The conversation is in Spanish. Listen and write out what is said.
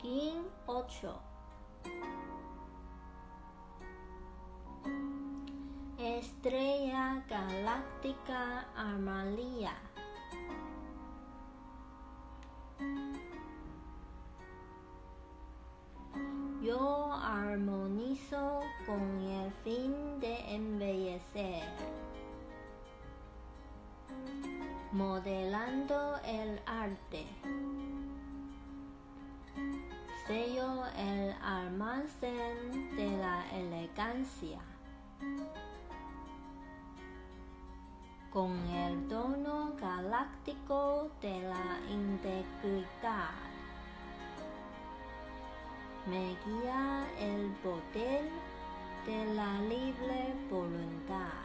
King 8 Estrella Galáctica Amalia. Yo armonizo con el fin de embellecer, modelando el arte el almacén de la elegancia. Con el tono galáctico de la integridad. Me guía el poder de la libre voluntad.